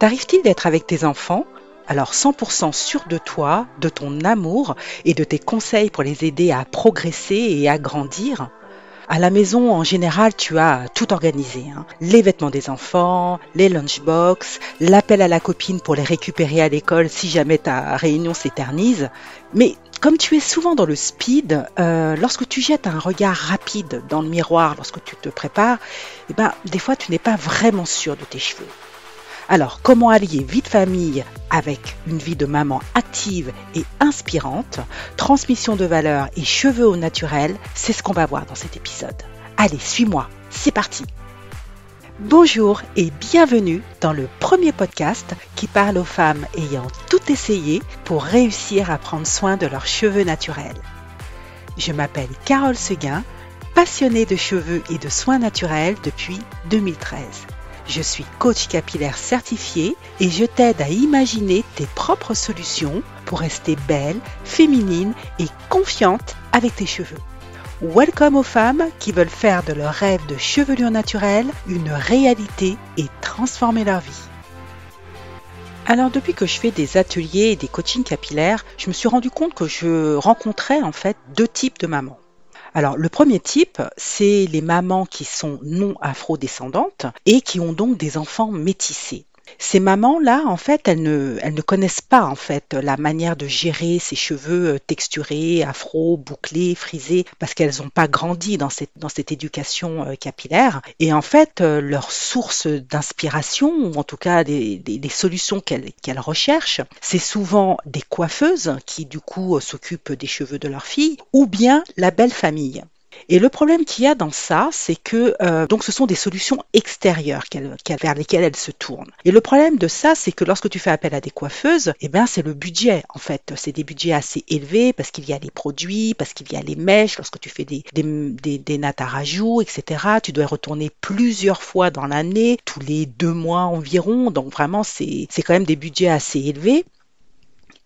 T'arrive-t-il d'être avec tes enfants? Alors 100% sûr de toi, de ton amour et de tes conseils pour les aider à progresser et à grandir? À la maison, en général, tu as tout organisé. Hein. Les vêtements des enfants, les lunchbox, l'appel à la copine pour les récupérer à l'école si jamais ta réunion s'éternise. Mais comme tu es souvent dans le speed, euh, lorsque tu jettes un regard rapide dans le miroir lorsque tu te prépares, eh ben, des fois tu n'es pas vraiment sûr de tes cheveux. Alors, comment allier vie de famille avec une vie de maman active et inspirante, transmission de valeurs et cheveux au naturel, c'est ce qu'on va voir dans cet épisode. Allez, suis-moi, c'est parti Bonjour et bienvenue dans le premier podcast qui parle aux femmes ayant tout essayé pour réussir à prendre soin de leurs cheveux naturels. Je m'appelle Carole Seguin, passionnée de cheveux et de soins naturels depuis 2013. Je suis coach capillaire certifié et je t'aide à imaginer tes propres solutions pour rester belle, féminine et confiante avec tes cheveux. Welcome aux femmes qui veulent faire de leur rêve de chevelure naturelle une réalité et transformer leur vie. Alors depuis que je fais des ateliers et des coachings capillaires, je me suis rendu compte que je rencontrais en fait deux types de mamans. Alors, le premier type, c'est les mamans qui sont non afro-descendantes et qui ont donc des enfants métissés. Ces mamans-là, en fait, elles ne, connaissent pas en fait la manière de gérer ces cheveux euh, texturés, afro, bouclés, frisés, parce qu'elles n'ont pas grandi dans cette, dans éducation euh, capillaire. Et en fait, euh, leur source d'inspiration, ou en tout cas des, solutions qu'elles recherchent, c'est souvent des coiffeuses qui du coup s'occupent des cheveux de leur fille, ou bien la belle famille. Et le problème qu'il y a dans ça, c'est que euh, donc ce sont des solutions extérieures vers lesquelles elles se tournent. Et le problème de ça, c'est que lorsque tu fais appel à des coiffeuses, eh ben c'est le budget en fait. C'est des budgets assez élevés parce qu'il y a les produits, parce qu'il y a les mèches. Lorsque tu fais des, des, à rajout, etc., tu dois retourner plusieurs fois dans l'année, tous les deux mois environ. Donc vraiment, c'est quand même des budgets assez élevés.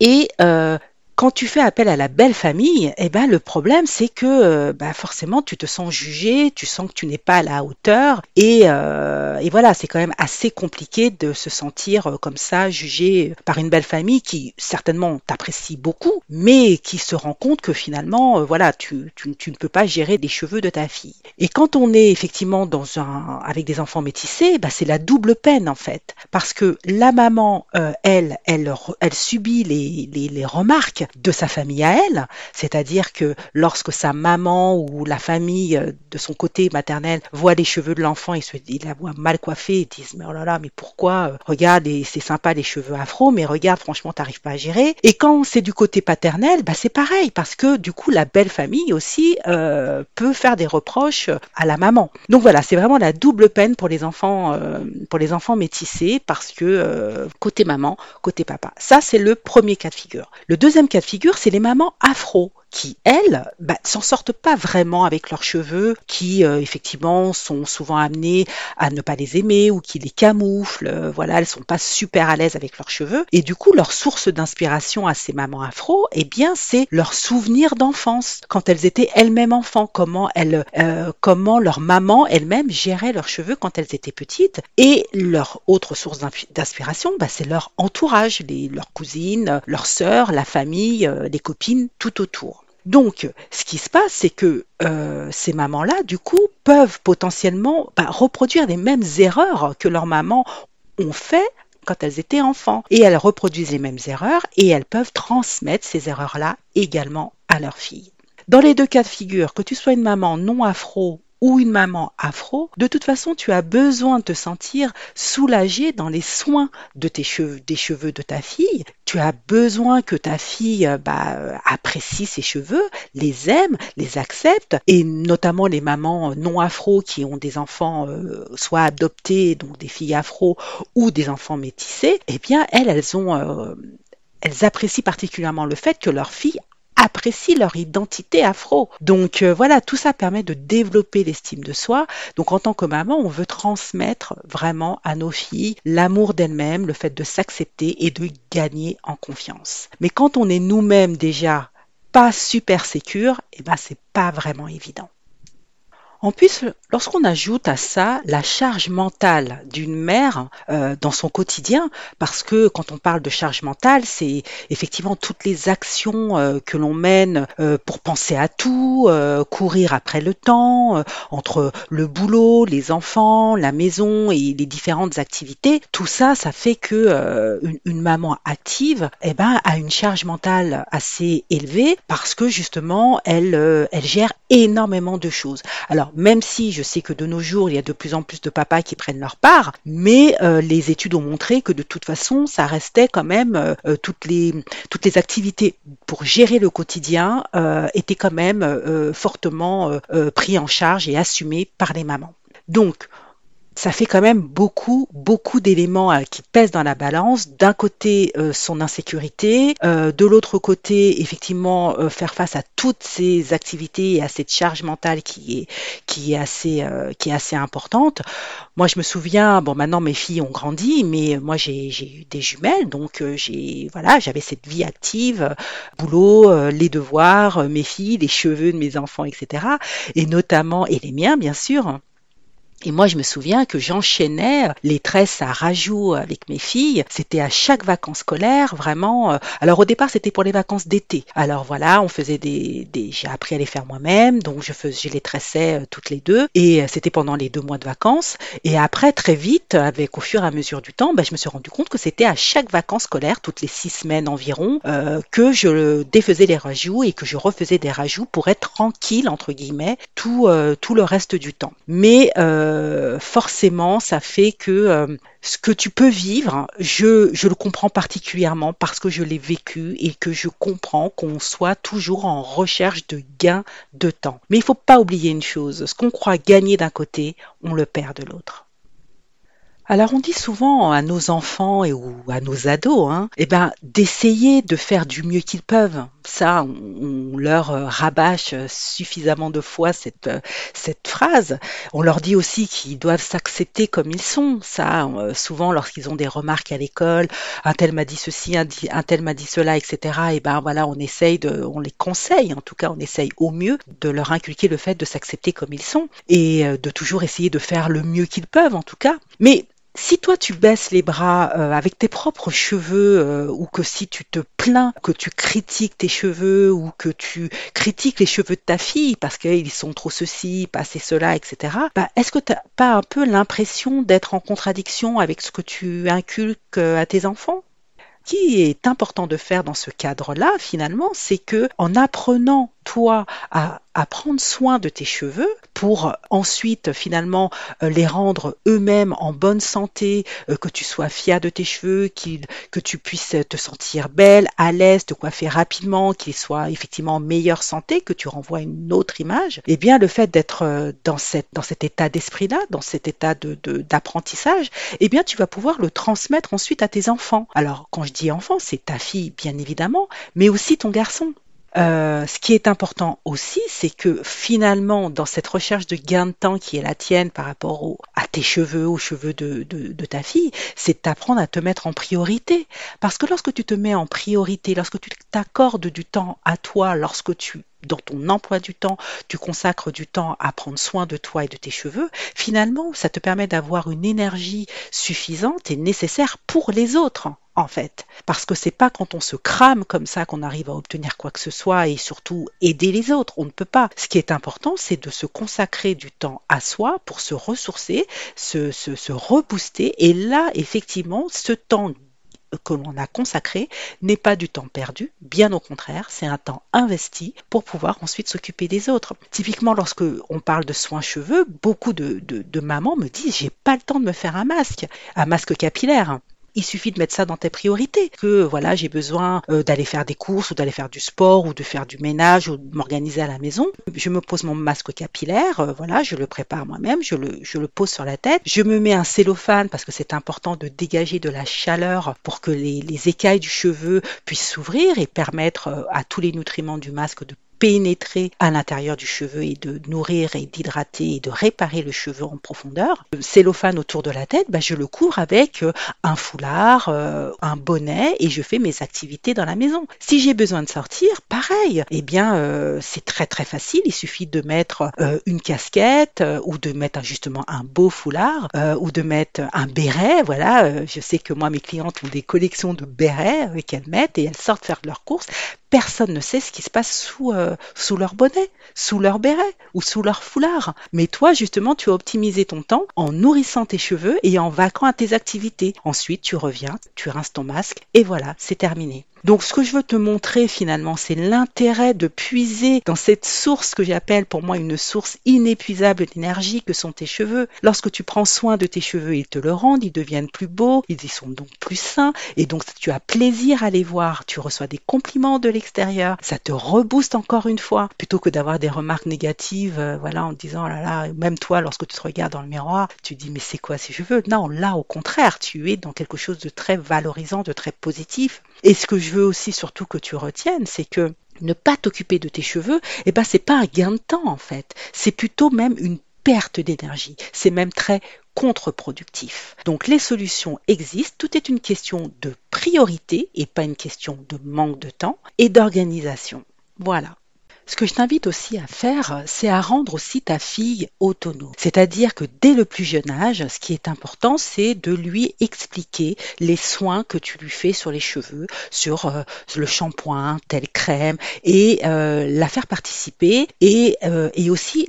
Et euh, quand tu fais appel à la belle famille, eh ben le problème c'est que euh, bah, forcément tu te sens jugé, tu sens que tu n'es pas à la hauteur et, euh, et voilà c'est quand même assez compliqué de se sentir euh, comme ça jugé par une belle famille qui certainement t'apprécie beaucoup, mais qui se rend compte que finalement voilà tu, tu, ne peux pas gérer les cheveux de ta fille. Et quand on est effectivement dans un avec des enfants métissés, bah, c'est la double peine en fait parce que la maman elle elle elle subit les, les remarques de sa famille à elle, c'est-à-dire que lorsque sa maman ou la famille euh, de son côté maternel voit les cheveux de l'enfant, ils se ils la voient mal coiffée, ils disent mais oh là là, mais pourquoi euh, Regarde, c'est sympa les cheveux afro, mais regarde, franchement, t'arrives pas à gérer. Et quand c'est du côté paternel, bah c'est pareil parce que du coup la belle famille aussi euh, peut faire des reproches à la maman. Donc voilà, c'est vraiment la double peine pour les enfants, pour les enfants métissés parce que côté maman, côté papa. Ça c'est le premier cas de figure. Le deuxième cas figure, c'est les mamans afro qui, elles, bah, s'en sortent pas vraiment avec leurs cheveux, qui euh, effectivement sont souvent amenées à ne pas les aimer ou qui les camouflent. Euh, voilà, elles sont pas super à l'aise avec leurs cheveux. Et du coup, leur source d'inspiration à ces mamans afro, eh bien, c'est leurs souvenirs d'enfance, quand elles étaient elles-mêmes enfants, comment elles, euh, comment leur maman elle-même gérait leurs cheveux quand elles étaient petites. Et leur autre source d'inspiration, bah, c'est leur entourage, les, leurs cousines, leurs sœurs, la famille, les copines tout autour. Donc, ce qui se passe, c'est que euh, ces mamans-là, du coup, peuvent potentiellement bah, reproduire les mêmes erreurs que leurs mamans ont fait quand elles étaient enfants. Et elles reproduisent les mêmes erreurs et elles peuvent transmettre ces erreurs-là également à leurs filles. Dans les deux cas de figure, que tu sois une maman non afro ou une maman afro, de toute façon, tu as besoin de te sentir soulagée dans les soins des cheveux de ta fille. Tu as besoin que ta fille euh, bah, apprécie ses cheveux, les aime, les accepte, et notamment les mamans non afro qui ont des enfants euh, soit adoptés, donc des filles afro, ou des enfants métissés, eh bien elles, ont euh, elles apprécient particulièrement le fait que leur fille leur identité afro. Donc euh, voilà, tout ça permet de développer l'estime de soi. Donc en tant que maman, on veut transmettre vraiment à nos filles l'amour d'elles-mêmes, le fait de s'accepter et de gagner en confiance. Mais quand on est nous-mêmes déjà pas super sécure, eh ben c'est pas vraiment évident. En plus, lorsqu'on ajoute à ça la charge mentale d'une mère euh, dans son quotidien, parce que quand on parle de charge mentale, c'est effectivement toutes les actions euh, que l'on mène euh, pour penser à tout, courir après le temps, entre le boulot, les enfants, la maison et les différentes activités, tout ça, ça fait que une, maman active, eh ben, a une charge mentale assez élevée parce que justement, elle, elle gère énormément de choses. Alors même si je sais que de nos jours, il y a de plus en plus de papas qui prennent leur part, mais euh, les études ont montré que de toute façon, ça restait quand même euh, euh, toutes les toutes les activités pour gérer le quotidien étaient quand même fortement pris en charge et assumées par les mamans. Donc, ça fait quand même beaucoup, beaucoup d'éléments euh, qui pèsent dans la balance. D'un côté, euh, son insécurité, euh, de l'autre côté, effectivement, faire face à toutes ces activités et à cette charge mentale qui est, qui est assez, qui est assez importante. Moi, je me souviens, bon, maintenant mes filles ont grandi, mais moi j'ai eu des jumelles, donc j'ai, voilà, j'avais cette vie active, boulot, les devoirs, mes filles, les cheveux de mes enfants, etc. Et notamment, et les miens, bien sûr. Et moi, je me souviens que j'enchaînais les tresses à rajout avec mes filles. C'était à chaque vacances scolaires, vraiment. Euh, alors au départ, c'était pour les vacances d'été. Alors voilà, on faisait des, des j'ai appris à les faire moi-même, donc je faisais, je les tressais euh, toutes les deux. Et euh, c'était pendant les deux mois de vacances. Et après, très vite, avec au fur et à mesure du temps, ben, je me suis rendu compte que c'était à chaque vacances scolaires, toutes les six semaines environ, que je défaisais les rajouts et que je refaisais des rajouts pour être tranquille entre guillemets tout tout le reste du temps. Mais forcément, ça fait que euh, ce que tu peux vivre, je, je le comprends particulièrement parce que je l'ai vécu et que je comprends qu'on soit toujours en recherche de gain de temps. Mais il faut pas oublier une chose, ce qu'on croit gagner d'un côté, on le perd de l'autre. Alors on dit souvent à nos enfants et ou à nos ados, hein, eh ben d'essayer de faire du mieux qu'ils peuvent. Ça, on, leur euh, rabâche suffisamment de fois cette euh, cette phrase. On leur dit aussi qu'ils doivent s'accepter comme ils sont. Ça, euh, souvent lorsqu'ils ont des remarques à l'école, un tel m'a dit ceci, un, tel m'a dit cela, etc. Et eh ben voilà, on essaye de, on les conseille, en tout cas, on essaye au mieux de leur inculquer le fait de s'accepter comme ils sont et de toujours essayer de faire le mieux qu'ils peuvent, en tout cas. Mais si toi tu baisses les bras euh, avec tes propres cheveux euh, ou que si tu te plains que tu critiques tes cheveux ou que tu critiques les cheveux de ta fille parce qu'ils sont trop ceci, pas assez cela, etc. Bah, est-ce que tu n'as pas un peu l'impression d'être en contradiction avec ce que tu inculques euh, à tes enfants? Qui est important de faire dans ce cadre-là, finalement, c'est que en apprenant toi à, prendre soin de tes cheveux pour ensuite finalement euh, les rendre eux-mêmes en bonne santé, euh, que tu sois fier de tes cheveux, que tu puisses te sentir belle, à l'aise, te coiffer rapidement, qu'ils soient effectivement en meilleure santé, que tu renvoies une autre image, eh bien le fait d'être euh, dans, cet état d'esprit-là, dans cet état de, d'apprentissage, eh bien tu vas pouvoir le transmettre ensuite à tes enfants. Alors quand je dis enfant, c'est ta fille bien évidemment, mais aussi ton garçon. Euh, ce qui est important aussi, c'est que finalement, dans cette recherche de gain de temps qui est la tienne par rapport à tes cheveux, aux cheveux de, de ta fille, c'est d'apprendre à te mettre en priorité. Parce que lorsque tu te mets en priorité, lorsque tu t'accordes du temps à toi, lorsque tu dans ton emploi du temps, tu consacres du temps à prendre soin de toi et de tes cheveux, finalement, ça te permet d'avoir une énergie suffisante et nécessaire pour les autres en fait. Parce que c'est pas quand on se crame comme ça qu'on arrive à obtenir quoi que ce soit et surtout aider les autres. On ne peut pas. Ce qui est important, c'est de se consacrer du temps à soi pour se ressourcer, se, se, se rebooster. Et là, effectivement, ce temps que l'on a consacré n'est pas du temps perdu, bien au contraire, c'est un temps investi pour pouvoir ensuite s'occuper des autres. Typiquement, lorsque on parle de soins cheveux, beaucoup de, de mamans me disent j'ai pas le temps de me faire un masque, un masque capillaire il suffit de mettre ça dans tes priorités. Que voilà, j'ai besoin euh, d'aller faire des courses ou d'aller faire du sport ou de faire du ménage ou de m'organiser à la maison. Je me pose mon masque capillaire, euh, voilà, je le prépare moi-même, je le, je le pose sur la tête. Je me mets un cellophane parce que c'est important de dégager de la chaleur pour que les, les écailles du cheveu puissent s'ouvrir et permettre euh, à tous les nutriments du masque de pénétrer à l'intérieur du cheveu et de nourrir et d'hydrater et de réparer le cheveu en profondeur. Le cellophane autour de la tête, bah, je le couvre avec euh, un foulard, euh, un bonnet et je fais mes activités dans la maison. Si j'ai besoin de sortir, pareil. Eh bien, euh, c'est très très facile. Il suffit de mettre une casquette ou de mettre justement un beau foulard ou de mettre un béret. Voilà, je sais que moi mes clientes ont des collections de bérets qu'elles mettent et elles sortent faire leurs courses personne ne sait ce qui se passe sous, euh, sous leur bonnet, sous leur béret ou sous leur foulard. Mais toi, justement, tu as optimisé ton temps en nourrissant tes cheveux et en vaquant à tes activités. Ensuite, tu reviens, tu rinces ton masque et voilà, c'est terminé. Donc ce que je veux te montrer finalement, c'est l'intérêt de puiser dans cette source que j'appelle pour moi une source inépuisable d'énergie que sont tes cheveux. Lorsque tu prends soin de tes cheveux, ils te le rendent, ils deviennent plus beaux, ils y sont donc plus sains et donc tu as plaisir à les voir, tu reçois des compliments de l'extérieur, ça te rebooste encore une fois plutôt que d'avoir des remarques négatives euh, voilà en disant oh là là même toi lorsque tu te regardes dans le miroir, tu dis mais c'est quoi ces cheveux? Non, là au contraire, tu es dans quelque chose de très valorisant, de très positif. Et ce que je veux aussi surtout que tu retiennes, c'est que ne pas t'occuper de tes cheveux, eh ben c'est pas un gain de temps en fait, c'est plutôt même une perte d'énergie, c'est même très contre-productif. Donc les solutions existent, tout est une question de priorité et pas une question de manque de temps et d'organisation. Voilà. Ce que je t'invite aussi à faire, c'est à rendre aussi ta fille autonome. C'est-à-dire que dès le plus jeune âge, ce qui est important, c'est de lui expliquer les soins que tu lui fais sur les cheveux, sur euh, le shampoing, telle crème, et euh, la faire participer et, euh, et aussi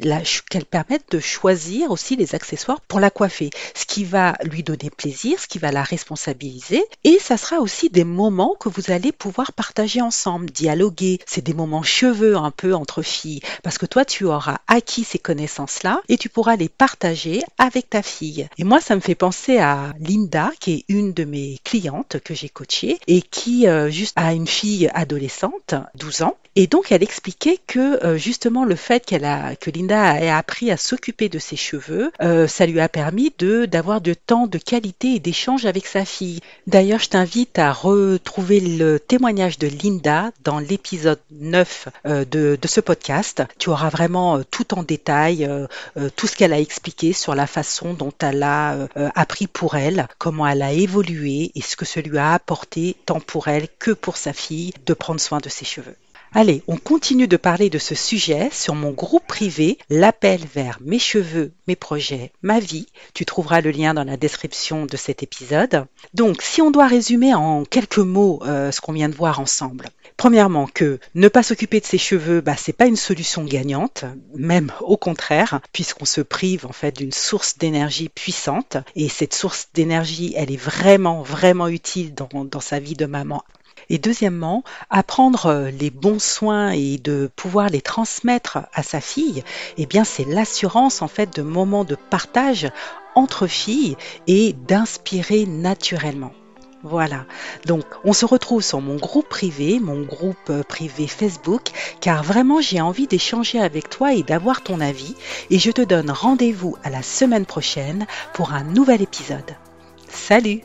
qu'elle permette de choisir aussi les accessoires pour la coiffer, ce qui va lui donner plaisir, ce qui va la responsabiliser, et ça sera aussi des moments que vous allez pouvoir partager ensemble, dialoguer. C'est des moments cheveux un peu entre filles, parce que toi, tu auras acquis ces connaissances-là et tu pourras les partager avec ta fille. Et moi, ça me fait penser à Linda, qui est une de mes clientes que j'ai coachée et qui euh, a une fille adolescente, 12 ans, et donc, elle expliquait que euh, justement le fait qu'elle a, que Linda ait appris à s'occuper de ses cheveux, euh, ça lui a permis de d'avoir de temps de qualité et d'échange avec sa fille. D'ailleurs, je t'invite à retrouver le témoignage de Linda dans l'épisode 9 euh, de, de, ce podcast. Tu auras vraiment tout en détail, tout ce qu'elle a expliqué sur la façon dont elle a appris pour elle, comment elle a évolué et ce que ça lui a apporté tant pour elle que pour sa fille de prendre soin de ses cheveux. Allez, on continue de parler de ce sujet sur mon groupe privé, l'appel vers mes cheveux, mes projets, ma vie. Tu trouveras le lien dans la description de cet épisode. Donc, si on doit résumer en quelques mots euh, ce qu'on vient de voir ensemble. Premièrement, que ne pas s'occuper de ses cheveux, bah, c'est pas une solution gagnante, même au contraire, puisqu'on se prive en fait d'une source d'énergie puissante. Et cette source d'énergie, elle est vraiment, vraiment utile dans, dans sa vie de maman et deuxièmement, apprendre euh, les bons soins et de pouvoir les transmettre à sa fille, eh bien, c'est l'assurance, en fait, de moments de partage entre filles et d'inspirer naturellement. Voilà. Donc, on se retrouve sur mon groupe privé, mon groupe euh, privé Facebook, car vraiment j'ai envie d'échanger avec toi et d'avoir ton avis. Et je te donne rendez-vous à la semaine prochaine pour un nouvel épisode. Salut